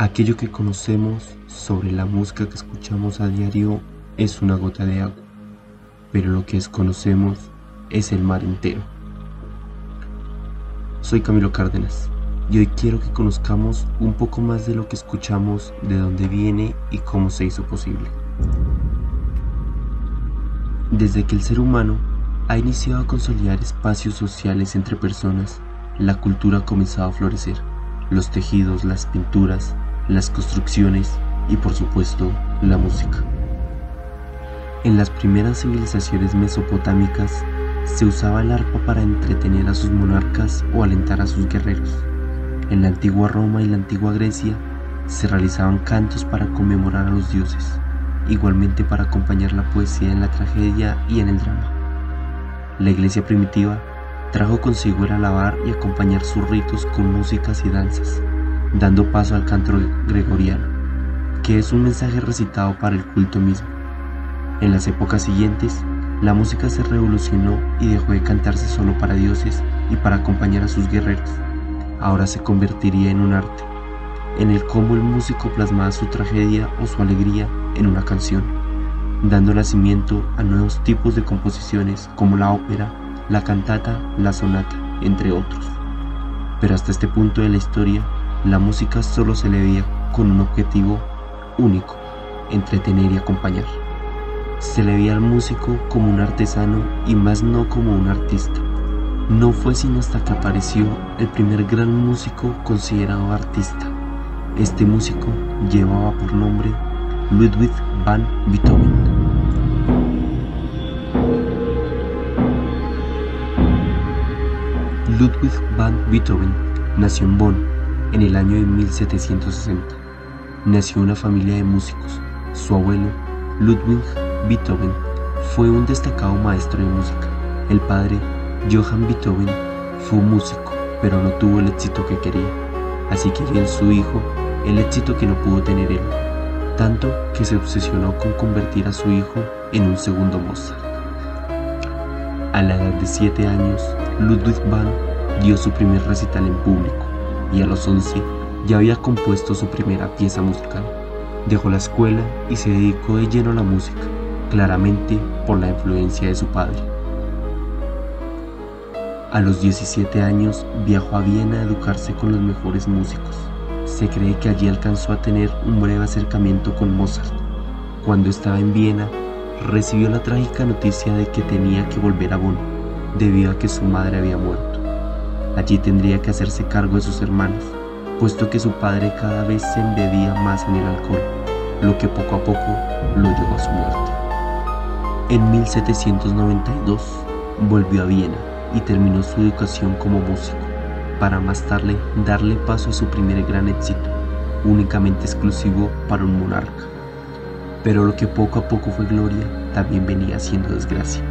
Aquello que conocemos sobre la música que escuchamos a diario es una gota de agua, pero lo que desconocemos es el mar entero. Soy Camilo Cárdenas y hoy quiero que conozcamos un poco más de lo que escuchamos, de dónde viene y cómo se hizo posible. Desde que el ser humano ha iniciado a consolidar espacios sociales entre personas, la cultura ha comenzado a florecer. Los tejidos, las pinturas, las construcciones y por supuesto la música. En las primeras civilizaciones mesopotámicas se usaba el arpa para entretener a sus monarcas o alentar a sus guerreros. En la antigua Roma y la antigua Grecia se realizaban cantos para conmemorar a los dioses, igualmente para acompañar la poesía en la tragedia y en el drama. La iglesia primitiva trajo consigo el alabar y acompañar sus ritos con músicas y danzas, dando paso al canto gregoriano, que es un mensaje recitado para el culto mismo. En las épocas siguientes, la música se revolucionó y dejó de cantarse solo para dioses y para acompañar a sus guerreros. Ahora se convertiría en un arte, en el cómo el músico plasmaba su tragedia o su alegría en una canción, dando nacimiento a nuevos tipos de composiciones como la ópera, la cantata, la sonata, entre otros. Pero hasta este punto de la historia, la música solo se le veía con un objetivo único, entretener y acompañar. Se le veía al músico como un artesano y más no como un artista. No fue sino hasta que apareció el primer gran músico considerado artista. Este músico llevaba por nombre Ludwig van Beethoven. Ludwig van Beethoven nació en Bonn en el año de 1760. Nació una familia de músicos. Su abuelo, Ludwig Beethoven, fue un destacado maestro de música. El padre, Johann Beethoven, fue músico, pero no tuvo el éxito que quería. Así que en su hijo el éxito que no pudo tener él, tanto que se obsesionó con convertir a su hijo en un segundo Mozart. A la edad de 7 años, Ludwig van dio su primer recital en público y a los 11 ya había compuesto su primera pieza musical. Dejó la escuela y se dedicó de lleno a la música, claramente por la influencia de su padre. A los 17 años viajó a Viena a educarse con los mejores músicos. Se cree que allí alcanzó a tener un breve acercamiento con Mozart. Cuando estaba en Viena, recibió la trágica noticia de que tenía que volver a Bonn, debido a que su madre había muerto. Allí tendría que hacerse cargo de sus hermanos, puesto que su padre cada vez se embebía más en el alcohol, lo que poco a poco lo llevó a su muerte. En 1792 volvió a Viena y terminó su educación como músico, para más tarde darle paso a su primer gran éxito, únicamente exclusivo para un monarca. Pero lo que poco a poco fue gloria también venía siendo desgracia.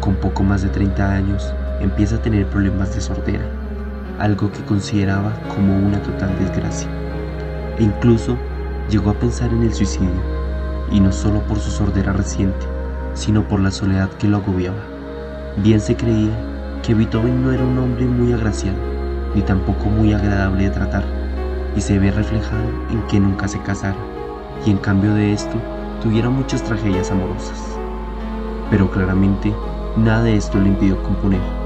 Con poco más de 30 años, empieza a tener problemas de sordera, algo que consideraba como una total desgracia. E incluso llegó a pensar en el suicidio, y no solo por su sordera reciente, sino por la soledad que lo agobiaba. Bien se creía que Beethoven no era un hombre muy agraciado, ni tampoco muy agradable de tratar, y se ve reflejado en que nunca se casara, y en cambio de esto tuviera muchas tragedias amorosas. Pero claramente nada de esto le impidió componer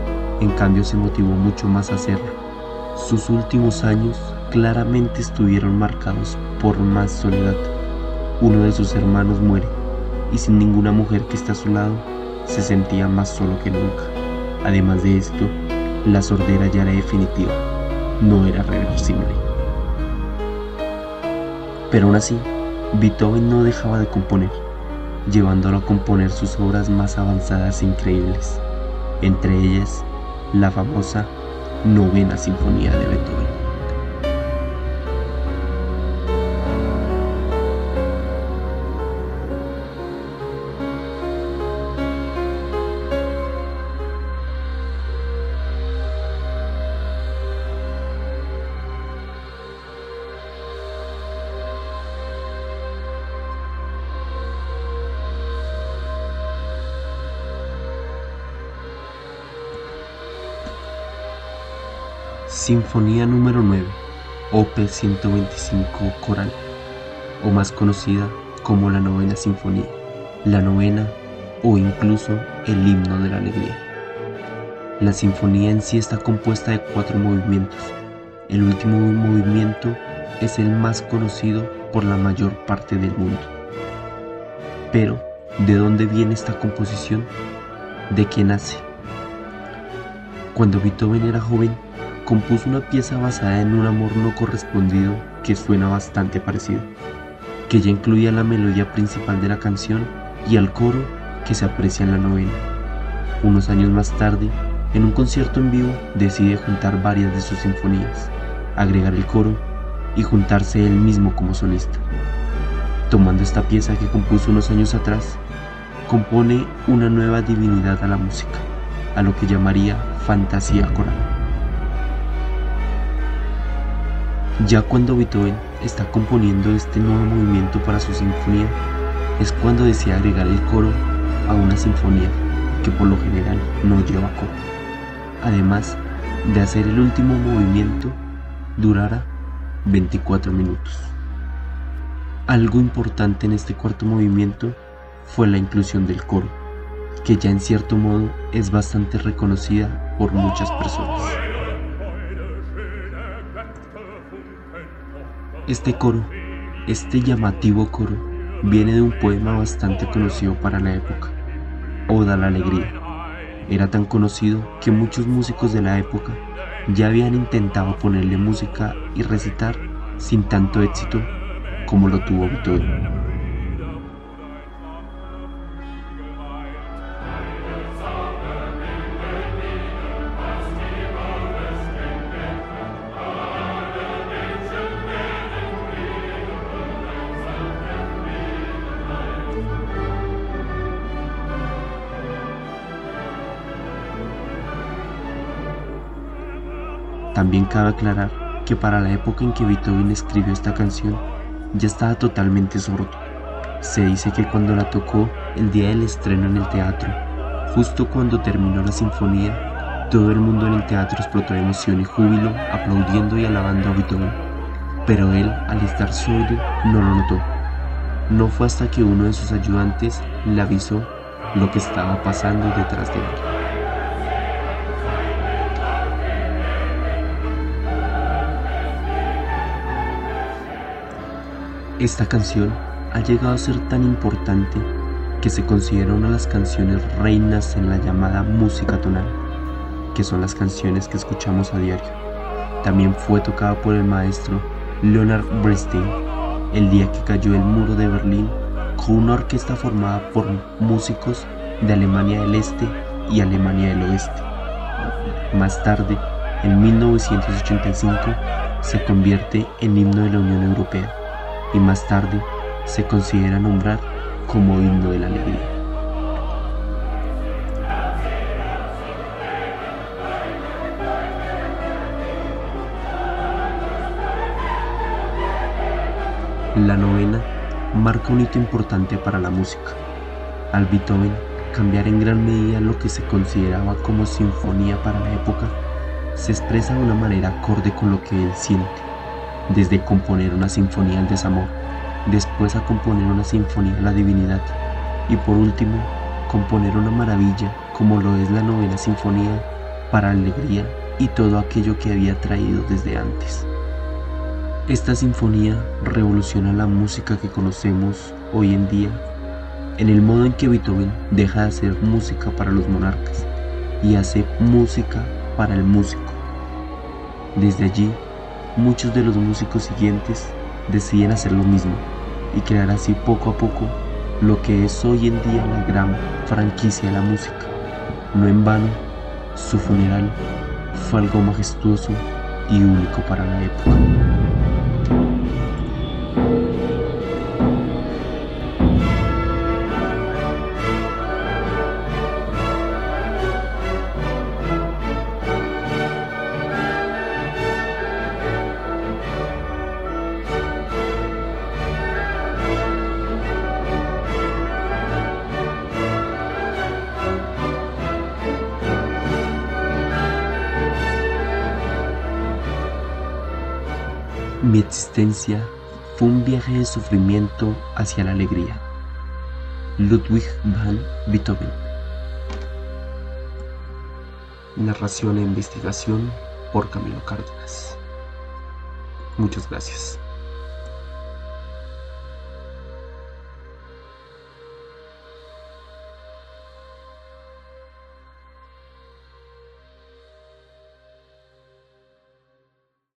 en cambio se motivó mucho más a hacerlo. Sus últimos años claramente estuvieron marcados por más soledad. Uno de sus hermanos muere y sin ninguna mujer que esté a su lado, se sentía más solo que nunca. Además de esto, la sordera ya era definitiva, no era reversible. Pero aún así, Beethoven no dejaba de componer, llevándolo a componer sus obras más avanzadas e increíbles, entre ellas la famosa Novena Sinfonía de Beethoven. Sinfonía número 9, OP 125 Coral, o más conocida como la Novena Sinfonía, la Novena o incluso el Himno de la Alegría. La sinfonía en sí está compuesta de cuatro movimientos. El último movimiento es el más conocido por la mayor parte del mundo. Pero, ¿de dónde viene esta composición? ¿De qué nace? Cuando Beethoven era joven, compuso una pieza basada en un amor no correspondido que suena bastante parecido, que ya incluía la melodía principal de la canción y al coro que se aprecia en la novena. Unos años más tarde, en un concierto en vivo, decide juntar varias de sus sinfonías, agregar el coro y juntarse él mismo como solista. Tomando esta pieza que compuso unos años atrás, compone una nueva divinidad a la música, a lo que llamaría fantasía coral. Ya cuando Beethoven está componiendo este nuevo movimiento para su sinfonía, es cuando decide agregar el coro a una sinfonía que por lo general no lleva coro. Además de hacer el último movimiento durara 24 minutos. Algo importante en este cuarto movimiento fue la inclusión del coro, que ya en cierto modo es bastante reconocida por muchas personas. Este coro, este llamativo coro, viene de un poema bastante conocido para la época, Oda a la Alegría. Era tan conocido que muchos músicos de la época ya habían intentado ponerle música y recitar sin tanto éxito como lo tuvo Beethoven. También cabe aclarar que para la época en que Beethoven escribió esta canción, ya estaba totalmente sordo. Se dice que cuando la tocó el día del estreno en el teatro, justo cuando terminó la sinfonía, todo el mundo en el teatro explotó de emoción y júbilo, aplaudiendo y alabando a Beethoven. Pero él, al estar sordo, no lo notó. No fue hasta que uno de sus ayudantes le avisó lo que estaba pasando detrás de él. Esta canción ha llegado a ser tan importante que se considera una de las canciones reinas en la llamada música tonal, que son las canciones que escuchamos a diario. También fue tocada por el maestro Leonard Bernstein el día que cayó el muro de Berlín con una orquesta formada por músicos de Alemania del Este y Alemania del Oeste. Más tarde, en 1985, se convierte en himno de la Unión Europea y más tarde se considera nombrar como himno de la alegría. La novena marca un hito importante para la música. Al Beethoven cambiar en gran medida lo que se consideraba como sinfonía para la época, se expresa de una manera acorde con lo que él siente desde componer una sinfonía al desamor, después a componer una sinfonía a la divinidad y por último componer una maravilla como lo es la novena sinfonía para alegría y todo aquello que había traído desde antes. Esta sinfonía revoluciona la música que conocemos hoy en día en el modo en que Beethoven deja de hacer música para los monarcas y hace música para el músico. Desde allí muchos de los músicos siguientes deciden hacer lo mismo y crear así poco a poco lo que es hoy en día la gran franquicia de la música. No en vano, su funeral fue algo majestuoso y único para la época. Mi existencia fue un viaje de sufrimiento hacia la alegría. Ludwig van Beethoven. Narración e investigación por Camilo Cárdenas. Muchas gracias.